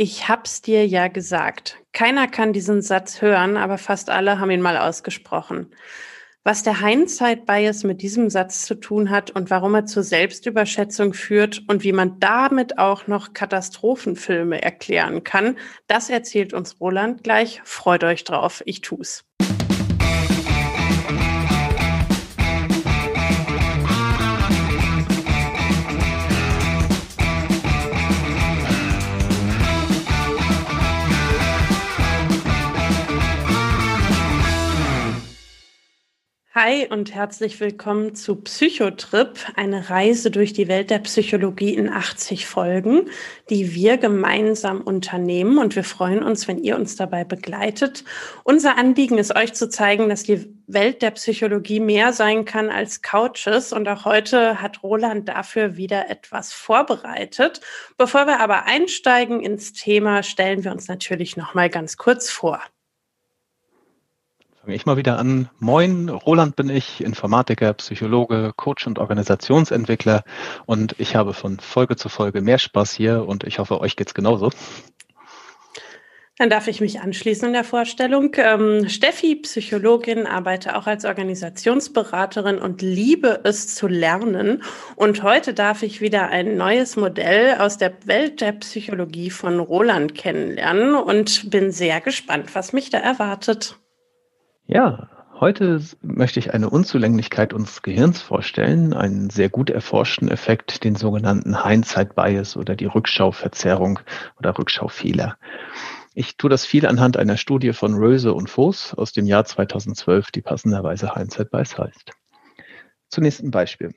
Ich hab's dir ja gesagt. Keiner kann diesen Satz hören, aber fast alle haben ihn mal ausgesprochen. Was der Hindsight-Bias mit diesem Satz zu tun hat und warum er zur Selbstüberschätzung führt und wie man damit auch noch Katastrophenfilme erklären kann, das erzählt uns Roland gleich. Freut euch drauf, ich tu's. Hi und herzlich willkommen zu Psychotrip, eine Reise durch die Welt der Psychologie in 80 Folgen, die wir gemeinsam unternehmen und wir freuen uns, wenn ihr uns dabei begleitet. Unser Anliegen ist euch zu zeigen, dass die Welt der Psychologie mehr sein kann als Couches und auch heute hat Roland dafür wieder etwas vorbereitet. Bevor wir aber einsteigen ins Thema, stellen wir uns natürlich noch mal ganz kurz vor fange ich mal wieder an. Moin, Roland bin ich, Informatiker, Psychologe, Coach und Organisationsentwickler und ich habe von Folge zu Folge mehr Spaß hier und ich hoffe, euch geht's genauso. Dann darf ich mich anschließen in der Vorstellung. Ähm, Steffi, Psychologin, arbeite auch als Organisationsberaterin und liebe es zu lernen. Und heute darf ich wieder ein neues Modell aus der Welt der Psychologie von Roland kennenlernen und bin sehr gespannt, was mich da erwartet. Ja, heute möchte ich eine Unzulänglichkeit unseres Gehirns vorstellen, einen sehr gut erforschten Effekt, den sogenannten Hindsight Bias oder die Rückschauverzerrung oder Rückschaufehler. Ich tue das viel anhand einer Studie von Röse und Voss aus dem Jahr 2012, die passenderweise Hindsight Bias heißt. Zunächst ein Beispiel.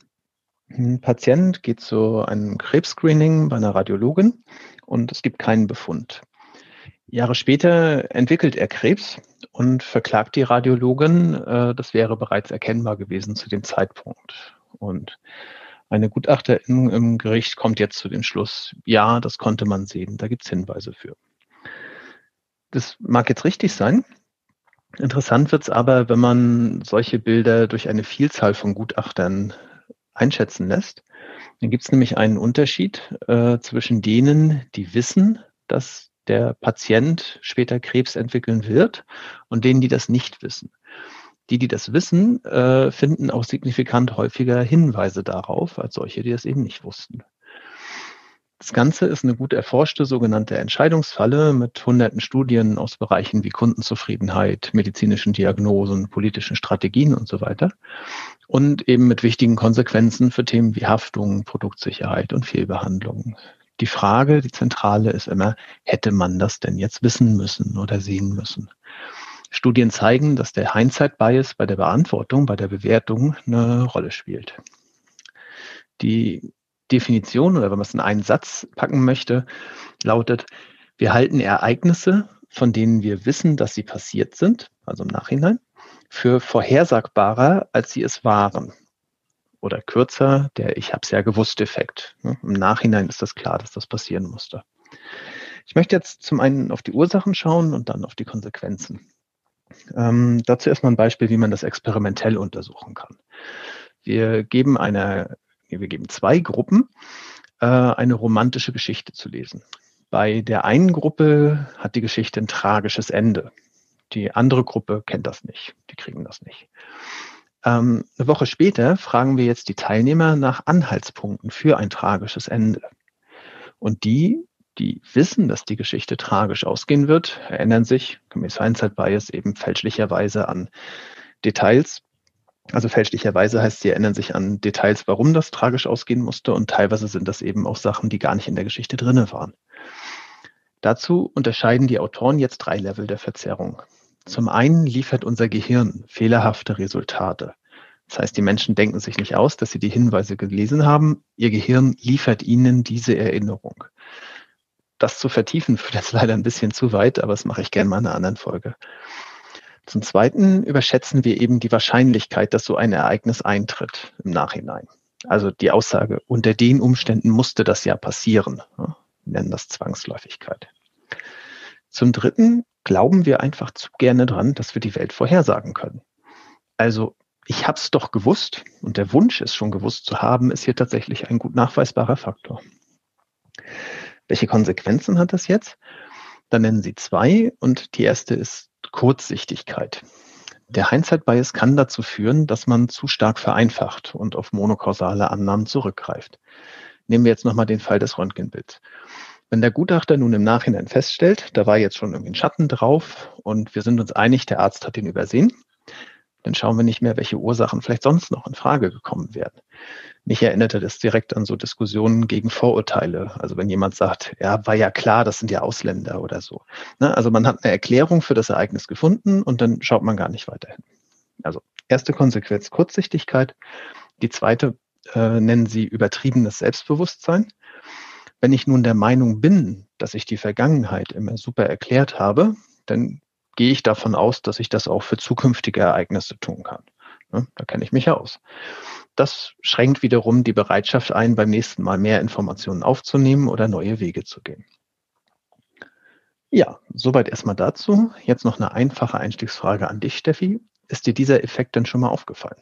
Ein Patient geht zu einem Krebsscreening bei einer Radiologin und es gibt keinen Befund. Jahre später entwickelt er Krebs und verklagt die Radiologin. Äh, das wäre bereits erkennbar gewesen zu dem Zeitpunkt. Und eine Gutachterin im Gericht kommt jetzt zu dem Schluss, ja, das konnte man sehen, da gibt es Hinweise für. Das mag jetzt richtig sein. Interessant wird es aber, wenn man solche Bilder durch eine Vielzahl von Gutachtern einschätzen lässt. Dann gibt es nämlich einen Unterschied äh, zwischen denen, die wissen, dass der Patient später Krebs entwickeln wird und denen, die das nicht wissen. Die, die das wissen, äh, finden auch signifikant häufiger Hinweise darauf als solche, die das eben nicht wussten. Das Ganze ist eine gut erforschte sogenannte Entscheidungsfalle mit hunderten Studien aus Bereichen wie Kundenzufriedenheit, medizinischen Diagnosen, politischen Strategien und so weiter. Und eben mit wichtigen Konsequenzen für Themen wie Haftung, Produktsicherheit und Fehlbehandlung die Frage, die zentrale ist immer, hätte man das denn jetzt wissen müssen oder sehen müssen? Studien zeigen, dass der Hindsight-Bias bei der Beantwortung, bei der Bewertung eine Rolle spielt. Die Definition, oder wenn man es in einen Satz packen möchte, lautet, wir halten Ereignisse, von denen wir wissen, dass sie passiert sind, also im Nachhinein, für vorhersagbarer, als sie es waren oder kürzer, der Ich habe es ja gewusst Effekt. Ne? Im Nachhinein ist das klar, dass das passieren musste. Ich möchte jetzt zum einen auf die Ursachen schauen und dann auf die Konsequenzen. Ähm, dazu erstmal ein Beispiel, wie man das experimentell untersuchen kann. Wir geben einer, wir geben zwei Gruppen äh, eine romantische Geschichte zu lesen. Bei der einen Gruppe hat die Geschichte ein tragisches Ende. Die andere Gruppe kennt das nicht. Die kriegen das nicht. Ähm, eine Woche später fragen wir jetzt die Teilnehmer nach Anhaltspunkten für ein tragisches Ende. Und die, die wissen, dass die Geschichte tragisch ausgehen wird, erinnern sich, gemäß Hindsight Bias, eben fälschlicherweise an Details. Also fälschlicherweise heißt, sie erinnern sich an Details, warum das tragisch ausgehen musste. Und teilweise sind das eben auch Sachen, die gar nicht in der Geschichte drinne waren. Dazu unterscheiden die Autoren jetzt drei Level der Verzerrung. Zum einen liefert unser Gehirn fehlerhafte Resultate. Das heißt, die Menschen denken sich nicht aus, dass sie die Hinweise gelesen haben. Ihr Gehirn liefert ihnen diese Erinnerung. Das zu vertiefen führt jetzt leider ein bisschen zu weit, aber das mache ich gerne mal in einer anderen Folge. Zum Zweiten überschätzen wir eben die Wahrscheinlichkeit, dass so ein Ereignis eintritt im Nachhinein. Also die Aussage, unter den Umständen musste das ja passieren. Wir nennen das Zwangsläufigkeit. Zum Dritten glauben wir einfach zu gerne dran, dass wir die Welt vorhersagen können. Also ich habe es doch gewusst und der Wunsch, es schon gewusst zu haben, ist hier tatsächlich ein gut nachweisbarer Faktor. Welche Konsequenzen hat das jetzt? Dann nennen Sie zwei und die erste ist Kurzsichtigkeit. Der Hindsight-Bias kann dazu führen, dass man zu stark vereinfacht und auf monokausale Annahmen zurückgreift. Nehmen wir jetzt nochmal den Fall des Röntgenbilds. Wenn der Gutachter nun im Nachhinein feststellt, da war jetzt schon irgendwie ein Schatten drauf und wir sind uns einig, der Arzt hat ihn übersehen, dann schauen wir nicht mehr, welche Ursachen vielleicht sonst noch in Frage gekommen wären. Mich erinnerte das direkt an so Diskussionen gegen Vorurteile. Also wenn jemand sagt, ja, war ja klar, das sind ja Ausländer oder so. Ne? Also man hat eine Erklärung für das Ereignis gefunden und dann schaut man gar nicht weiter hin. Also erste Konsequenz Kurzsichtigkeit. Die zweite äh, nennen sie übertriebenes Selbstbewusstsein. Wenn ich nun der Meinung bin, dass ich die Vergangenheit immer super erklärt habe, dann gehe ich davon aus, dass ich das auch für zukünftige Ereignisse tun kann. Ne, da kenne ich mich aus. Das schränkt wiederum die Bereitschaft ein, beim nächsten Mal mehr Informationen aufzunehmen oder neue Wege zu gehen. Ja, soweit erstmal dazu. Jetzt noch eine einfache Einstiegsfrage an dich, Steffi. Ist dir dieser Effekt denn schon mal aufgefallen?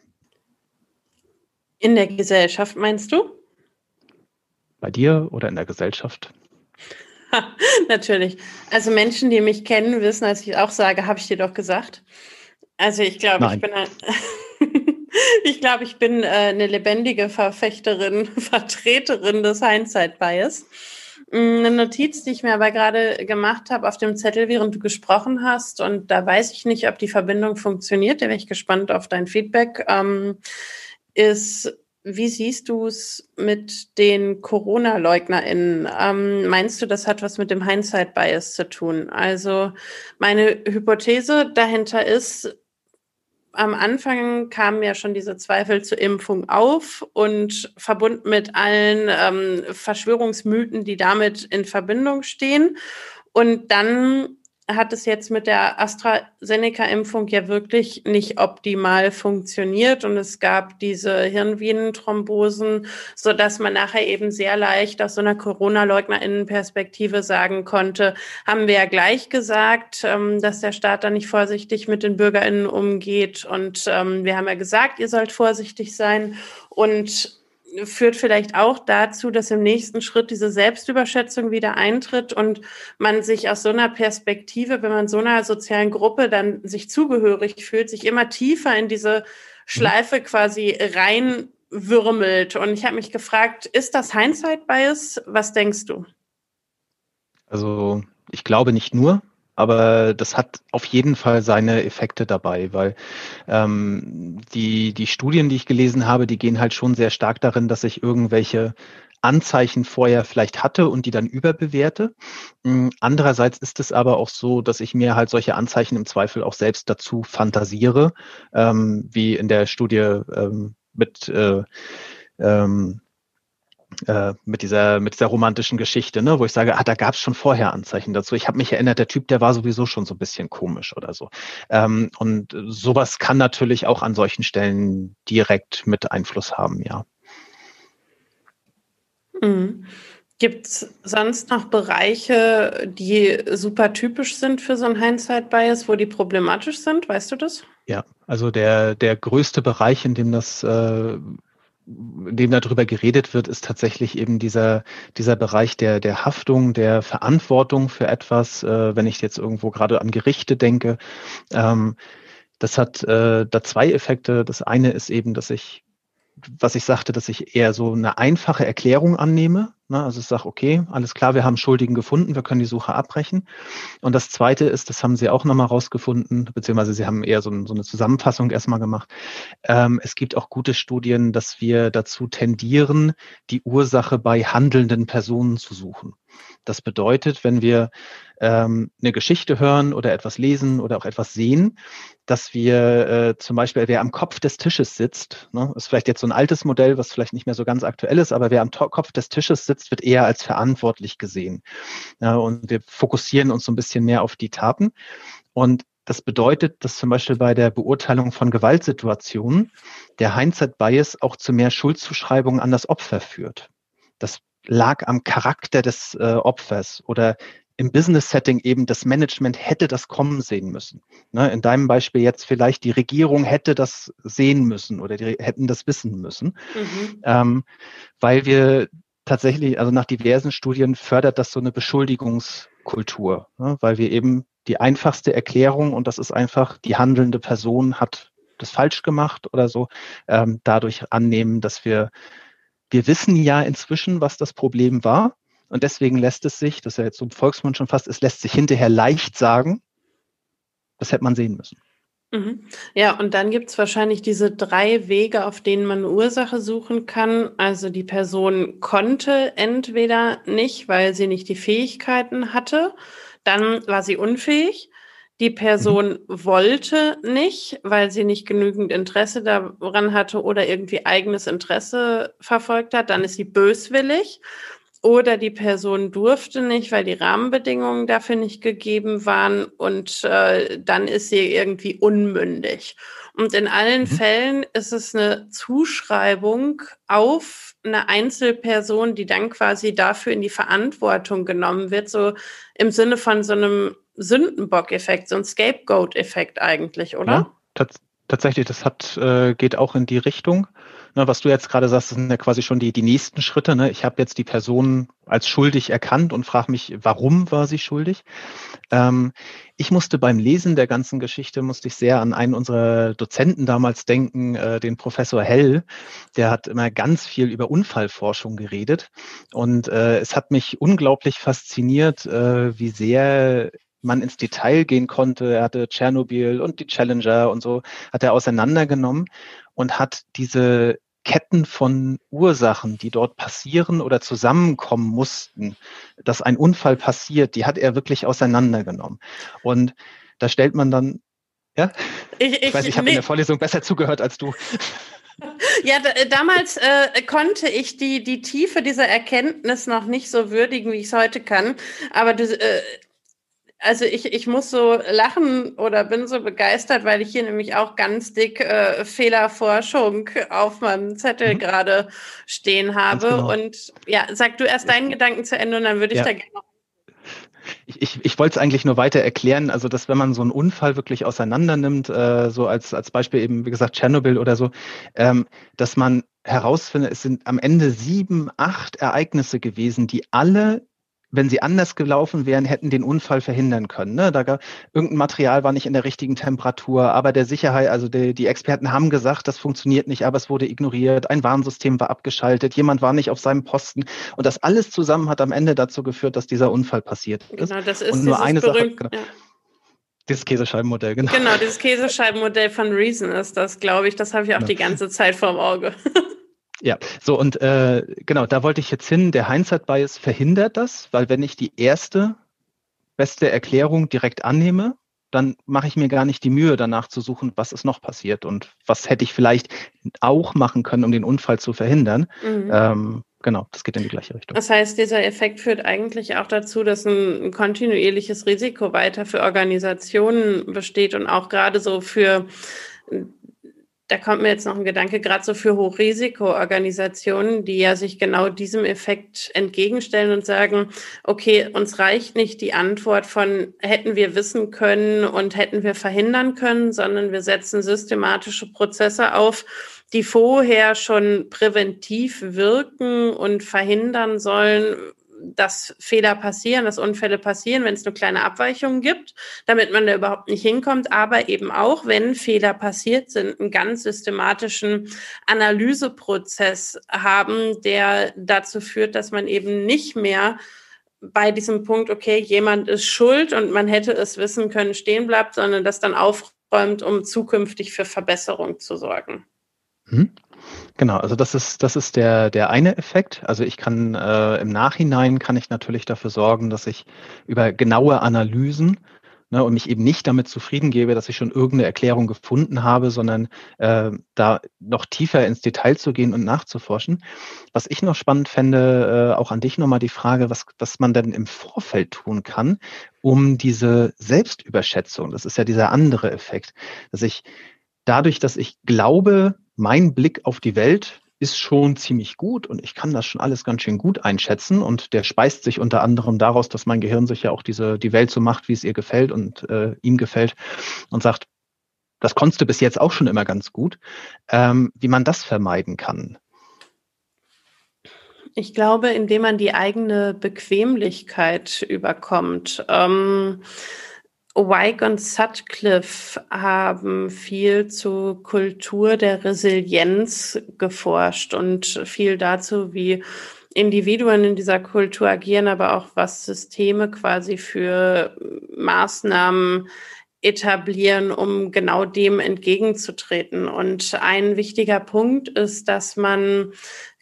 In der Gesellschaft meinst du? Bei dir oder in der Gesellschaft? Natürlich. Also Menschen, die mich kennen, wissen, als ich auch sage, habe ich dir doch gesagt. Also ich glaube, ich bin ein, ich glaube, ich bin äh, eine lebendige Verfechterin, Vertreterin des Hindsight-Bias. Mm, eine Notiz, die ich mir aber gerade gemacht habe auf dem Zettel, während du gesprochen hast, und da weiß ich nicht, ob die Verbindung funktioniert, da wäre ich gespannt auf dein Feedback, ähm, ist wie siehst du es mit den Corona-LeugnerInnen? Ähm, meinst du, das hat was mit dem Hindsight-Bias zu tun? Also meine Hypothese dahinter ist, am Anfang kamen ja schon diese Zweifel zur Impfung auf und verbunden mit allen ähm, Verschwörungsmythen, die damit in Verbindung stehen. Und dann hat es jetzt mit der AstraZeneca-Impfung ja wirklich nicht optimal funktioniert und es gab diese Hirnvenenthrombosen, so dass man nachher eben sehr leicht aus so einer Corona-LeugnerInnen-Perspektive sagen konnte, haben wir ja gleich gesagt, ähm, dass der Staat da nicht vorsichtig mit den BürgerInnen umgeht. Und ähm, wir haben ja gesagt, ihr sollt vorsichtig sein. Und führt vielleicht auch dazu, dass im nächsten Schritt diese Selbstüberschätzung wieder eintritt und man sich aus so einer Perspektive, wenn man so einer sozialen Gruppe dann sich zugehörig fühlt, sich immer tiefer in diese Schleife quasi reinwürmelt. Und ich habe mich gefragt, ist das Hindsight-Bias? Was denkst du? Also ich glaube nicht nur, aber das hat auf jeden Fall seine Effekte dabei, weil ähm, die, die Studien, die ich gelesen habe, die gehen halt schon sehr stark darin, dass ich irgendwelche Anzeichen vorher vielleicht hatte und die dann überbewerte. Hm, andererseits ist es aber auch so, dass ich mir halt solche Anzeichen im Zweifel auch selbst dazu fantasiere, ähm, wie in der Studie ähm, mit äh, ähm, äh, mit dieser mit dieser romantischen Geschichte, ne, wo ich sage, ah, da gab es schon vorher Anzeichen dazu. Ich habe mich erinnert, der Typ, der war sowieso schon so ein bisschen komisch oder so. Ähm, und sowas kann natürlich auch an solchen Stellen direkt mit Einfluss haben, ja. Mhm. Gibt es sonst noch Bereiche, die super typisch sind für so ein Hindsight-Bias, wo die problematisch sind? Weißt du das? Ja, also der, der größte Bereich, in dem das äh, in dem darüber geredet wird, ist tatsächlich eben dieser, dieser Bereich der, der Haftung, der Verantwortung für etwas, äh, wenn ich jetzt irgendwo gerade an Gerichte denke. Ähm, das hat äh, da zwei Effekte. Das eine ist eben, dass ich was ich sagte, dass ich eher so eine einfache Erklärung annehme. Ne? Also ich sage, okay, alles klar, wir haben Schuldigen gefunden, wir können die Suche abbrechen. Und das Zweite ist, das haben Sie auch nochmal rausgefunden, beziehungsweise Sie haben eher so, so eine Zusammenfassung erstmal gemacht. Ähm, es gibt auch gute Studien, dass wir dazu tendieren, die Ursache bei handelnden Personen zu suchen. Das bedeutet, wenn wir ähm, eine Geschichte hören oder etwas lesen oder auch etwas sehen, dass wir äh, zum Beispiel, wer am Kopf des Tisches sitzt, ne, ist vielleicht jetzt so ein altes Modell, was vielleicht nicht mehr so ganz aktuell ist, aber wer am Kopf des Tisches sitzt, wird eher als verantwortlich gesehen. Ja, und wir fokussieren uns so ein bisschen mehr auf die Taten. Und das bedeutet, dass zum Beispiel bei der Beurteilung von Gewaltsituationen der Hindsight-Bias auch zu mehr Schuldzuschreibungen an das Opfer führt. Das lag am Charakter des äh, Opfers oder im Business-Setting eben das Management hätte das kommen sehen müssen. Ne, in deinem Beispiel jetzt vielleicht die Regierung hätte das sehen müssen oder die hätten das wissen müssen, mhm. ähm, weil wir tatsächlich, also nach diversen Studien fördert das so eine Beschuldigungskultur, ne, weil wir eben die einfachste Erklärung, und das ist einfach, die handelnde Person hat das falsch gemacht oder so, ähm, dadurch annehmen, dass wir, wir wissen ja inzwischen, was das Problem war. Und deswegen lässt es sich, das ist ja jetzt so im Volksmund schon fast, es lässt sich hinterher leicht sagen, das hätte man sehen müssen. Mhm. Ja, und dann gibt es wahrscheinlich diese drei Wege, auf denen man eine Ursache suchen kann. Also die Person konnte entweder nicht, weil sie nicht die Fähigkeiten hatte, dann war sie unfähig. Die Person mhm. wollte nicht, weil sie nicht genügend Interesse daran hatte oder irgendwie eigenes Interesse verfolgt hat. Dann ist sie böswillig oder die Person durfte nicht, weil die Rahmenbedingungen dafür nicht gegeben waren und äh, dann ist sie irgendwie unmündig. Und in allen mhm. Fällen ist es eine Zuschreibung auf eine Einzelperson, die dann quasi dafür in die Verantwortung genommen wird, so im Sinne von so einem Sündenbock-Effekt, so ein Scapegoat-Effekt eigentlich, oder? Ja, tatsächlich, das hat, äh, geht auch in die Richtung. Ne, was du jetzt gerade sagst, sind ja quasi schon die, die nächsten Schritte. Ne? Ich habe jetzt die Person als schuldig erkannt und frage mich, warum war sie schuldig? Ähm, ich musste beim Lesen der ganzen Geschichte, musste ich sehr an einen unserer Dozenten damals denken, äh, den Professor Hell. Der hat immer ganz viel über Unfallforschung geredet. Und äh, es hat mich unglaublich fasziniert, äh, wie sehr man ins Detail gehen konnte. Er hatte Tschernobyl und die Challenger und so hat er auseinandergenommen und hat diese Ketten von Ursachen, die dort passieren oder zusammenkommen mussten, dass ein Unfall passiert, die hat er wirklich auseinandergenommen. Und da stellt man dann, ja, ich, ich, ich weiß, ich habe nee. in der Vorlesung besser zugehört als du. Ja, damals äh, konnte ich die, die Tiefe dieser Erkenntnis noch nicht so würdigen, wie ich es heute kann. Aber du, äh, also ich, ich muss so lachen oder bin so begeistert, weil ich hier nämlich auch ganz dick äh, Fehlerforschung auf meinem Zettel mhm. gerade stehen habe. Genau. Und ja, sag du erst deinen Gedanken zu Ende und dann würde ich ja. da gerne noch ich, ich, ich wollte es eigentlich nur weiter erklären, also dass wenn man so einen Unfall wirklich auseinander nimmt, äh, so als, als Beispiel eben, wie gesagt, Tschernobyl oder so, ähm, dass man herausfindet, es sind am Ende sieben, acht Ereignisse gewesen, die alle wenn sie anders gelaufen wären, hätten den Unfall verhindern können. Ne? Da gab, irgendein Material war nicht in der richtigen Temperatur, aber der Sicherheit, also die, die Experten haben gesagt, das funktioniert nicht, aber es wurde ignoriert, ein Warnsystem war abgeschaltet, jemand war nicht auf seinem Posten und das alles zusammen hat am Ende dazu geführt, dass dieser Unfall passiert ist. Genau, das ist und nur eine Sache. Genau. Ja. Dieses Käsescheibenmodell, genau. Genau, dieses Käsescheibenmodell von Reason ist das, glaube ich. Das habe ich auch ja. die ganze Zeit vorm Auge. Ja, so und äh, genau, da wollte ich jetzt hin. Der Hindsight-Bias verhindert das, weil wenn ich die erste beste Erklärung direkt annehme, dann mache ich mir gar nicht die Mühe, danach zu suchen, was ist noch passiert und was hätte ich vielleicht auch machen können, um den Unfall zu verhindern. Mhm. Ähm, genau, das geht in die gleiche Richtung. Das heißt, dieser Effekt führt eigentlich auch dazu, dass ein kontinuierliches Risiko weiter für Organisationen besteht und auch gerade so für da kommt mir jetzt noch ein Gedanke, gerade so für Hochrisikoorganisationen, die ja sich genau diesem Effekt entgegenstellen und sagen, okay, uns reicht nicht die Antwort von hätten wir wissen können und hätten wir verhindern können, sondern wir setzen systematische Prozesse auf, die vorher schon präventiv wirken und verhindern sollen, dass Fehler passieren, dass Unfälle passieren, wenn es nur kleine Abweichungen gibt, damit man da überhaupt nicht hinkommt, aber eben auch, wenn Fehler passiert sind, einen ganz systematischen Analyseprozess haben, der dazu führt, dass man eben nicht mehr bei diesem Punkt, okay, jemand ist schuld und man hätte es wissen können, stehen bleibt, sondern das dann aufräumt, um zukünftig für Verbesserung zu sorgen. Hm. Genau, also das ist, das ist der, der eine Effekt. Also ich kann äh, im Nachhinein kann ich natürlich dafür sorgen, dass ich über genaue Analysen ne, und mich eben nicht damit zufrieden gebe, dass ich schon irgendeine Erklärung gefunden habe, sondern äh, da noch tiefer ins Detail zu gehen und nachzuforschen. Was ich noch spannend fände, äh, auch an dich nochmal die Frage, was, was man denn im Vorfeld tun kann, um diese Selbstüberschätzung, das ist ja dieser andere Effekt, dass ich dadurch, dass ich glaube, mein Blick auf die Welt ist schon ziemlich gut und ich kann das schon alles ganz schön gut einschätzen und der speist sich unter anderem daraus, dass mein Gehirn sich ja auch diese die Welt so macht, wie es ihr gefällt und äh, ihm gefällt und sagt, das konntest du bis jetzt auch schon immer ganz gut, ähm, wie man das vermeiden kann. Ich glaube, indem man die eigene Bequemlichkeit überkommt. Ähm, Wyke und Sutcliffe haben viel zur Kultur der Resilienz geforscht und viel dazu, wie Individuen in dieser Kultur agieren, aber auch was Systeme quasi für Maßnahmen etablieren, um genau dem entgegenzutreten. Und ein wichtiger Punkt ist, dass man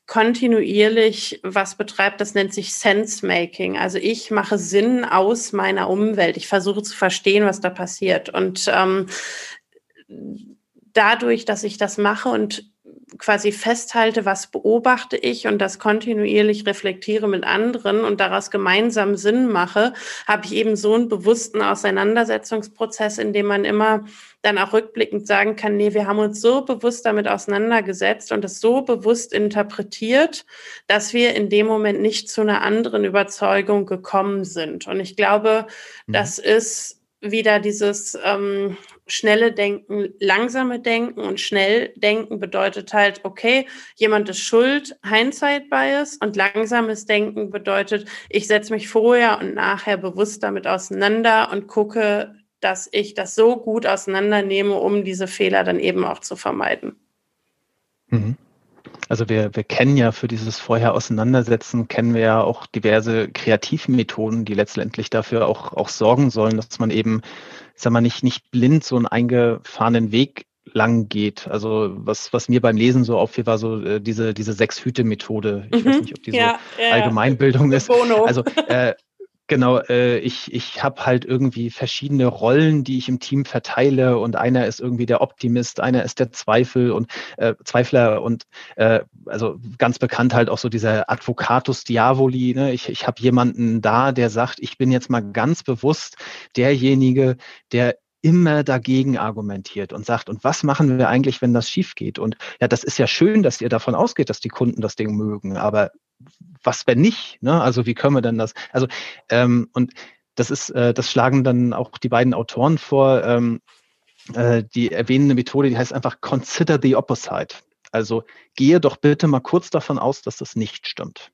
kontinuierlich was betreibt, das nennt sich Sense-Making. Also ich mache Sinn aus meiner Umwelt. Ich versuche zu verstehen, was da passiert. Und ähm, dadurch, dass ich das mache und quasi festhalte, was beobachte ich und das kontinuierlich reflektiere mit anderen und daraus gemeinsam Sinn mache, habe ich eben so einen bewussten Auseinandersetzungsprozess, in dem man immer dann auch rückblickend sagen kann, nee, wir haben uns so bewusst damit auseinandergesetzt und es so bewusst interpretiert, dass wir in dem Moment nicht zu einer anderen Überzeugung gekommen sind. Und ich glaube, mhm. das ist wieder dieses ähm, schnelle Denken, langsame Denken und schnell Denken bedeutet halt, okay, jemand ist schuld, Hindsight Bias und langsames Denken bedeutet, ich setze mich vorher und nachher bewusst damit auseinander und gucke, dass ich das so gut auseinandernehme, um diese Fehler dann eben auch zu vermeiden. Mhm. Also wir, wir kennen ja für dieses vorher Auseinandersetzen, kennen wir ja auch diverse Kreativmethoden, die letztendlich dafür auch, auch sorgen sollen, dass man eben, sag mal, nicht, nicht blind so einen eingefahrenen Weg lang geht. Also was, was mir beim Lesen so auffiel, war so äh, diese, diese Sechs-Hüte-Methode. Ich mhm, weiß nicht, ob die so ja, Allgemeinbildung ja. ist. Bono. Also äh, Genau, äh, ich, ich habe halt irgendwie verschiedene Rollen, die ich im Team verteile und einer ist irgendwie der Optimist, einer ist der Zweifel und äh, Zweifler und äh, also ganz bekannt halt auch so dieser Advocatus Diavoli. Ne? Ich, ich habe jemanden da, der sagt, ich bin jetzt mal ganz bewusst derjenige, der immer dagegen argumentiert und sagt, und was machen wir eigentlich, wenn das schief geht? Und ja, das ist ja schön, dass ihr davon ausgeht, dass die Kunden das Ding mögen, aber was wenn nicht? Ne? Also wie können wir denn das? Also ähm, und das ist, äh, das schlagen dann auch die beiden Autoren vor. Ähm, äh, die erwähnen eine Methode, die heißt einfach Consider the Opposite. Also gehe doch bitte mal kurz davon aus, dass das nicht stimmt.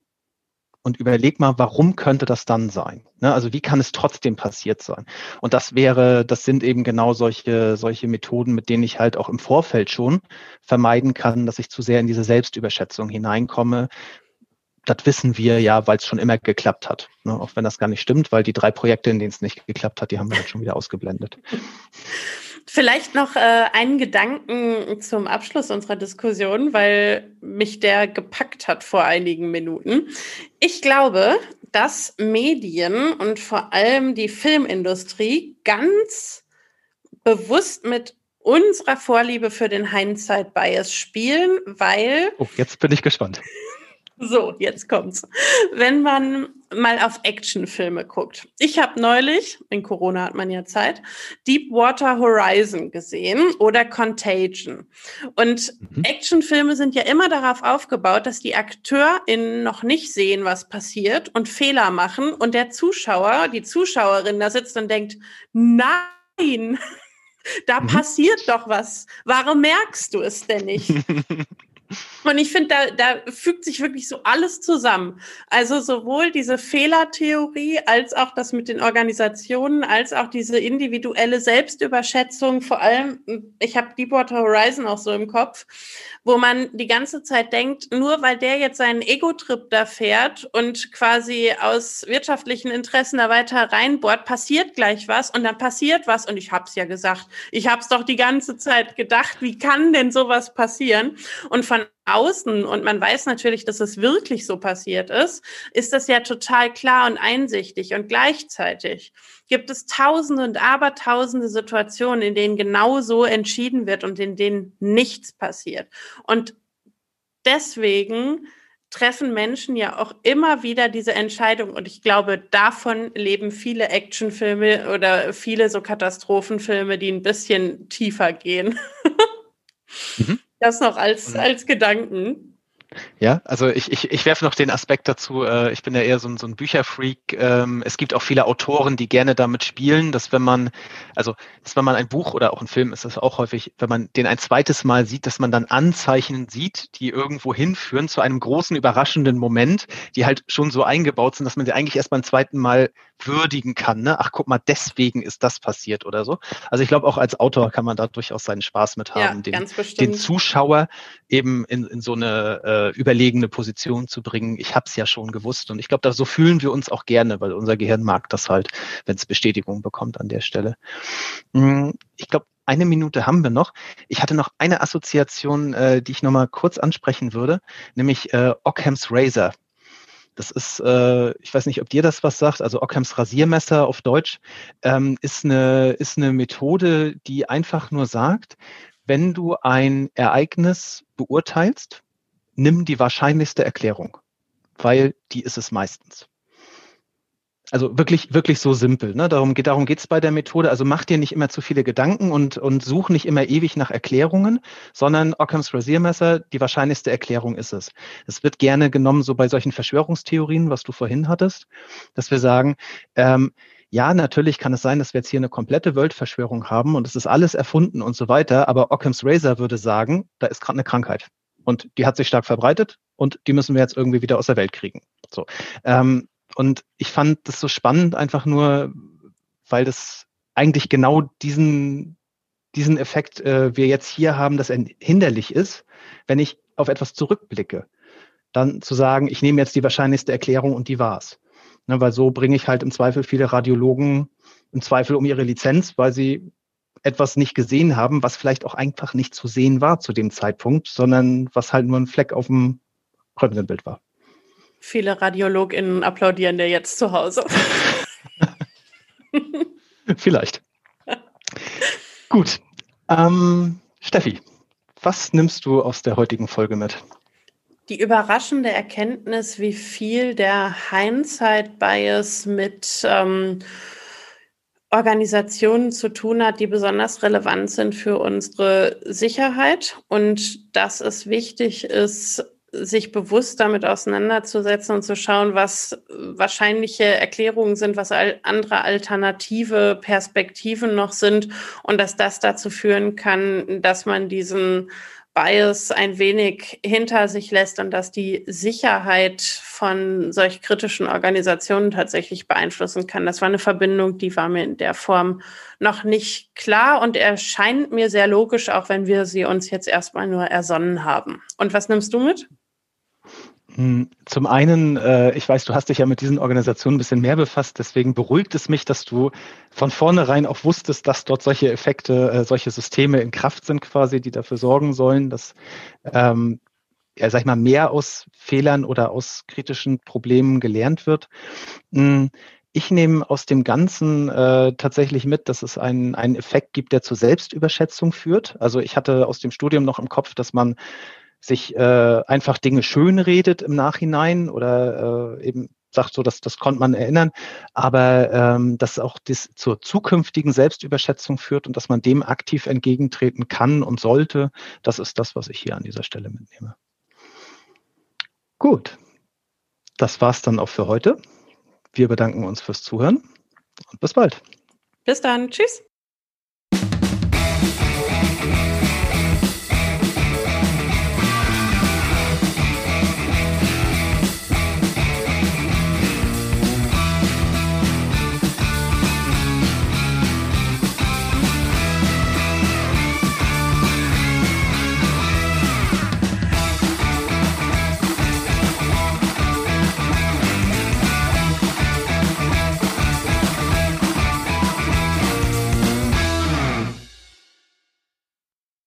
Und überleg mal, warum könnte das dann sein? Ne? Also wie kann es trotzdem passiert sein? Und das wäre, das sind eben genau solche, solche Methoden, mit denen ich halt auch im Vorfeld schon vermeiden kann, dass ich zu sehr in diese Selbstüberschätzung hineinkomme, das wissen wir ja, weil es schon immer geklappt hat. Ne? Auch wenn das gar nicht stimmt, weil die drei Projekte, in denen es nicht geklappt hat, die haben wir halt schon wieder ausgeblendet. Vielleicht noch äh, einen Gedanken zum Abschluss unserer Diskussion, weil mich der gepackt hat vor einigen Minuten. Ich glaube, dass Medien und vor allem die Filmindustrie ganz bewusst mit unserer Vorliebe für den Hindsight Bias spielen, weil. Oh, jetzt bin ich gespannt. So, jetzt kommt's. Wenn man mal auf Actionfilme guckt. Ich habe neulich, in Corona hat man ja Zeit, Deepwater Horizon gesehen oder Contagion. Und mhm. Actionfilme sind ja immer darauf aufgebaut, dass die AkteurInnen noch nicht sehen, was passiert und Fehler machen und der Zuschauer, die Zuschauerin da sitzt und denkt, nein, da mhm. passiert doch was. Warum merkst du es denn nicht? Und ich finde, da, da fügt sich wirklich so alles zusammen. Also sowohl diese Fehlertheorie als auch das mit den Organisationen, als auch diese individuelle Selbstüberschätzung. Vor allem, ich habe Deepwater Horizon auch so im Kopf, wo man die ganze Zeit denkt, nur weil der jetzt seinen Ego-Trip da fährt und quasi aus wirtschaftlichen Interessen da weiter reinbohrt, passiert gleich was und dann passiert was. Und ich habe es ja gesagt, ich habe es doch die ganze Zeit gedacht, wie kann denn sowas passieren? Und von außen und man weiß natürlich, dass es wirklich so passiert ist, ist das ja total klar und einsichtig. Und gleichzeitig gibt es tausende und abertausende Situationen, in denen genau so entschieden wird und in denen nichts passiert. Und deswegen treffen Menschen ja auch immer wieder diese Entscheidung. Und ich glaube, davon leben viele Actionfilme oder viele so Katastrophenfilme, die ein bisschen tiefer gehen. mhm. Das noch als, als Gedanken. Ja, also ich, ich, ich werfe noch den Aspekt dazu, äh, ich bin ja eher so ein, so ein Bücherfreak. Ähm, es gibt auch viele Autoren, die gerne damit spielen, dass wenn man, also dass wenn man ein Buch oder auch ein Film ist das auch häufig, wenn man den ein zweites Mal sieht, dass man dann Anzeichen sieht, die irgendwo hinführen zu einem großen, überraschenden Moment, die halt schon so eingebaut sind, dass man sie eigentlich erst beim zweiten Mal würdigen kann. Ne? Ach, guck mal, deswegen ist das passiert oder so. Also ich glaube, auch als Autor kann man da durchaus seinen Spaß mit haben, ja, den, den, Zuschauer eben in, in so eine äh, überlegene Position zu bringen. Ich habe es ja schon gewusst und ich glaube, so fühlen wir uns auch gerne, weil unser Gehirn mag das halt, wenn es Bestätigung bekommt an der Stelle. Hm, ich glaube, eine Minute haben wir noch. Ich hatte noch eine Assoziation, äh, die ich nochmal kurz ansprechen würde, nämlich äh, Occam's Razor. Das ist, äh, ich weiß nicht, ob dir das was sagt, also Ockhams Rasiermesser auf Deutsch, ähm, ist, eine, ist eine Methode, die einfach nur sagt, wenn du ein Ereignis beurteilst, nimm die wahrscheinlichste Erklärung, weil die ist es meistens. Also wirklich, wirklich so simpel. Ne? Darum, geht, darum geht's bei der Methode. Also mach dir nicht immer zu viele Gedanken und, und such nicht immer ewig nach Erklärungen, sondern Ockhams Rasiermesser, die wahrscheinlichste Erklärung ist es. Es wird gerne genommen, so bei solchen Verschwörungstheorien, was du vorhin hattest, dass wir sagen, ähm, ja, natürlich kann es sein, dass wir jetzt hier eine komplette Weltverschwörung haben und es ist alles erfunden und so weiter, aber Occam's Razor würde sagen, da ist gerade eine Krankheit. Und die hat sich stark verbreitet und die müssen wir jetzt irgendwie wieder aus der Welt kriegen. So. Ähm, und ich fand das so spannend, einfach nur, weil das eigentlich genau diesen, diesen Effekt äh, wir jetzt hier haben, dass er hinderlich ist, wenn ich auf etwas zurückblicke. Dann zu sagen, ich nehme jetzt die wahrscheinlichste Erklärung und die war's. Ne, weil so bringe ich halt im Zweifel viele Radiologen im Zweifel um ihre Lizenz, weil sie etwas nicht gesehen haben, was vielleicht auch einfach nicht zu sehen war zu dem Zeitpunkt, sondern was halt nur ein Fleck auf dem Röntgenbild war. Viele RadiologInnen applaudieren dir jetzt zu Hause. vielleicht. Gut. Ähm, Steffi, was nimmst du aus der heutigen Folge mit? Die überraschende Erkenntnis, wie viel der Hindsight-Bias mit ähm, Organisationen zu tun hat, die besonders relevant sind für unsere Sicherheit und dass es wichtig ist, sich bewusst damit auseinanderzusetzen und zu schauen, was wahrscheinliche Erklärungen sind, was andere alternative Perspektiven noch sind und dass das dazu führen kann, dass man diesen Bias ein wenig hinter sich lässt und dass die Sicherheit von solch kritischen Organisationen tatsächlich beeinflussen kann. Das war eine Verbindung, die war mir in der Form noch nicht klar und erscheint mir sehr logisch, auch wenn wir sie uns jetzt erstmal nur ersonnen haben. Und was nimmst du mit? Hm, zum einen, äh, ich weiß, du hast dich ja mit diesen Organisationen ein bisschen mehr befasst, deswegen beruhigt es mich, dass du von vornherein auch wusstest, dass dort solche Effekte, äh, solche Systeme in Kraft sind quasi, die dafür sorgen sollen, dass, ähm, ja, sag ich mal, mehr aus Fehlern oder aus kritischen Problemen gelernt wird. Hm, ich nehme aus dem Ganzen äh, tatsächlich mit, dass es einen, einen Effekt gibt, der zur Selbstüberschätzung führt. Also ich hatte aus dem Studium noch im Kopf, dass man sich äh, einfach Dinge schön redet im Nachhinein oder äh, eben sagt so, dass das konnte man erinnern, aber ähm, dass auch das zur zukünftigen Selbstüberschätzung führt und dass man dem aktiv entgegentreten kann und sollte, das ist das, was ich hier an dieser Stelle mitnehme. Gut, das war's dann auch für heute. Wir bedanken uns fürs Zuhören und bis bald. Bis dann. Tschüss.